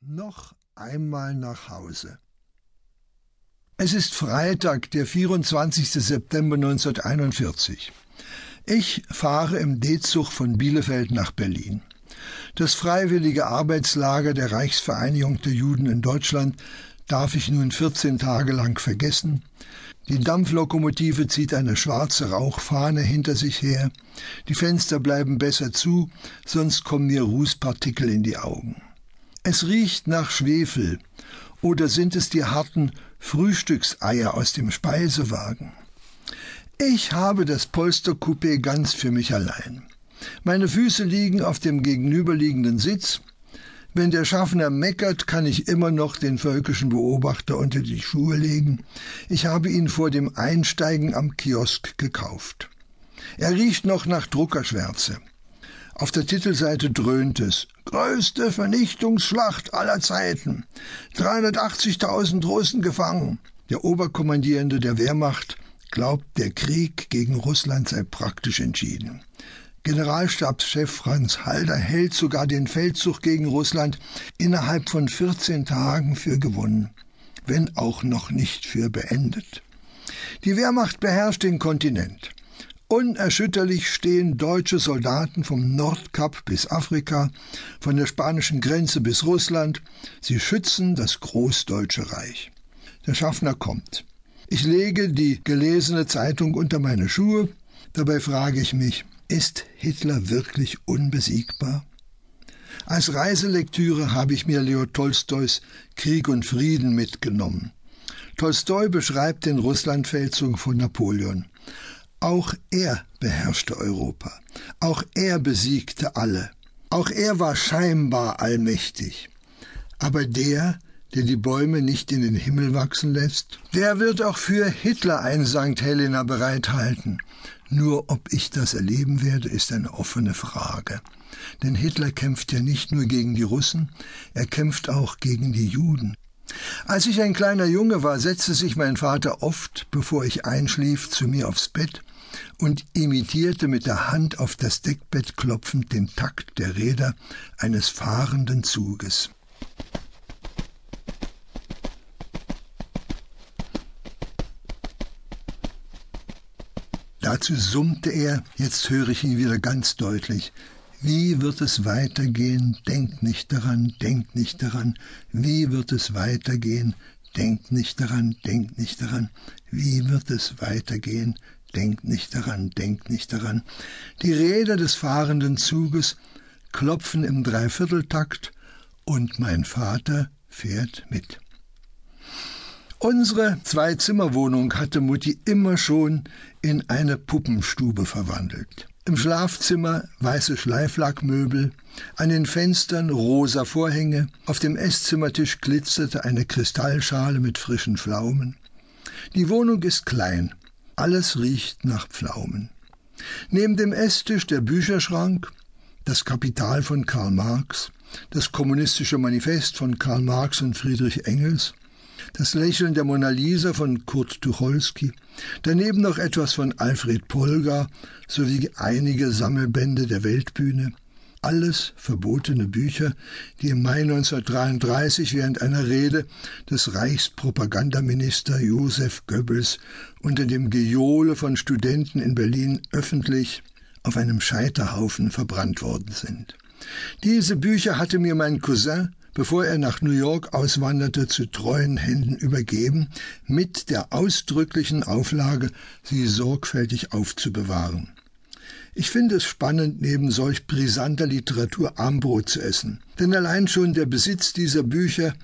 noch einmal nach Hause. Es ist Freitag, der 24. September 1941. Ich fahre im D-Zug von Bielefeld nach Berlin. Das freiwillige Arbeitslager der Reichsvereinigung der Juden in Deutschland darf ich nun 14 Tage lang vergessen. Die Dampflokomotive zieht eine schwarze Rauchfahne hinter sich her. Die Fenster bleiben besser zu, sonst kommen mir Rußpartikel in die Augen. Es riecht nach Schwefel. Oder sind es die harten Frühstückseier aus dem Speisewagen? Ich habe das Polstercoupé ganz für mich allein. Meine Füße liegen auf dem gegenüberliegenden Sitz. Wenn der Schaffner meckert, kann ich immer noch den völkischen Beobachter unter die Schuhe legen. Ich habe ihn vor dem Einsteigen am Kiosk gekauft. Er riecht noch nach Druckerschwärze. Auf der Titelseite dröhnt es. Größte Vernichtungsschlacht aller Zeiten. 380.000 Russen gefangen. Der Oberkommandierende der Wehrmacht glaubt, der Krieg gegen Russland sei praktisch entschieden. Generalstabschef Franz Halder hält sogar den Feldzug gegen Russland innerhalb von 14 Tagen für gewonnen, wenn auch noch nicht für beendet. Die Wehrmacht beherrscht den Kontinent. Unerschütterlich stehen deutsche Soldaten vom Nordkap bis Afrika, von der spanischen Grenze bis Russland. Sie schützen das Großdeutsche Reich. Der Schaffner kommt. Ich lege die gelesene Zeitung unter meine Schuhe. Dabei frage ich mich, ist Hitler wirklich unbesiegbar? Als Reiselektüre habe ich mir Leo Tolstois Krieg und Frieden mitgenommen. Tolstoi beschreibt den Russlandfeldzug von Napoleon. Auch er beherrschte Europa. Auch er besiegte alle. Auch er war scheinbar allmächtig. Aber der, der die Bäume nicht in den Himmel wachsen lässt, der wird auch für Hitler ein St. Helena bereithalten. Nur ob ich das erleben werde, ist eine offene Frage. Denn Hitler kämpft ja nicht nur gegen die Russen, er kämpft auch gegen die Juden. Als ich ein kleiner Junge war, setzte sich mein Vater oft, bevor ich einschlief, zu mir aufs Bett und imitierte mit der Hand auf das Deckbett klopfend den Takt der Räder eines fahrenden Zuges. Dazu summte er, jetzt höre ich ihn wieder ganz deutlich, wie wird es weitergehen? Denkt nicht daran, denkt nicht daran. Wie wird es weitergehen? Denkt nicht daran, denkt nicht daran. Wie wird es weitergehen? Denkt nicht daran, denkt nicht daran. Die Räder des fahrenden Zuges klopfen im Dreivierteltakt und mein Vater fährt mit. Unsere Zwei-Zimmer-Wohnung hatte Mutti immer schon in eine Puppenstube verwandelt. Im Schlafzimmer weiße Schleiflackmöbel, an den Fenstern rosa Vorhänge, auf dem Esszimmertisch glitzerte eine Kristallschale mit frischen Pflaumen. Die Wohnung ist klein, alles riecht nach Pflaumen. Neben dem Esstisch der Bücherschrank, das Kapital von Karl Marx, das kommunistische Manifest von Karl Marx und Friedrich Engels, das Lächeln der Mona Lisa von Kurt Tucholsky, daneben noch etwas von Alfred Polgar sowie einige Sammelbände der Weltbühne, alles verbotene Bücher, die im Mai 1933 während einer Rede des Reichspropagandaminister Josef Goebbels unter dem Gejohle von Studenten in Berlin öffentlich auf einem Scheiterhaufen verbrannt worden sind. Diese Bücher hatte mir mein Cousin, bevor er nach New York auswanderte, zu treuen Händen übergeben, mit der ausdrücklichen Auflage, sie sorgfältig aufzubewahren. Ich finde es spannend, neben solch brisanter Literatur Armbrot zu essen, denn allein schon der Besitz dieser Bücher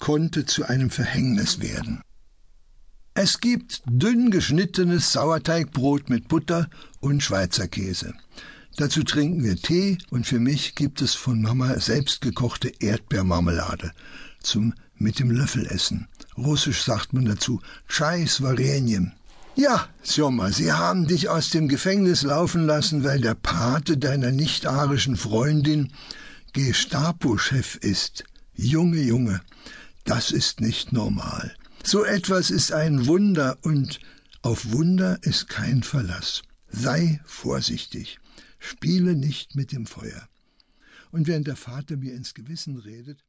konnte zu einem Verhängnis werden. Es gibt dünn geschnittenes Sauerteigbrot mit Butter und Schweizer Käse. Dazu trinken wir Tee und für mich gibt es von Mama selbstgekochte Erdbeermarmelade zum mit dem Löffel essen. Russisch sagt man dazu Chai s ja, Sjomma, sie haben dich aus dem Gefängnis laufen lassen, weil der Pate deiner nicht-arischen Freundin Gestapo-Chef ist. Junge, Junge, das ist nicht normal. So etwas ist ein Wunder und auf Wunder ist kein Verlass. Sei vorsichtig. Spiele nicht mit dem Feuer. Und während der Vater mir ins Gewissen redet,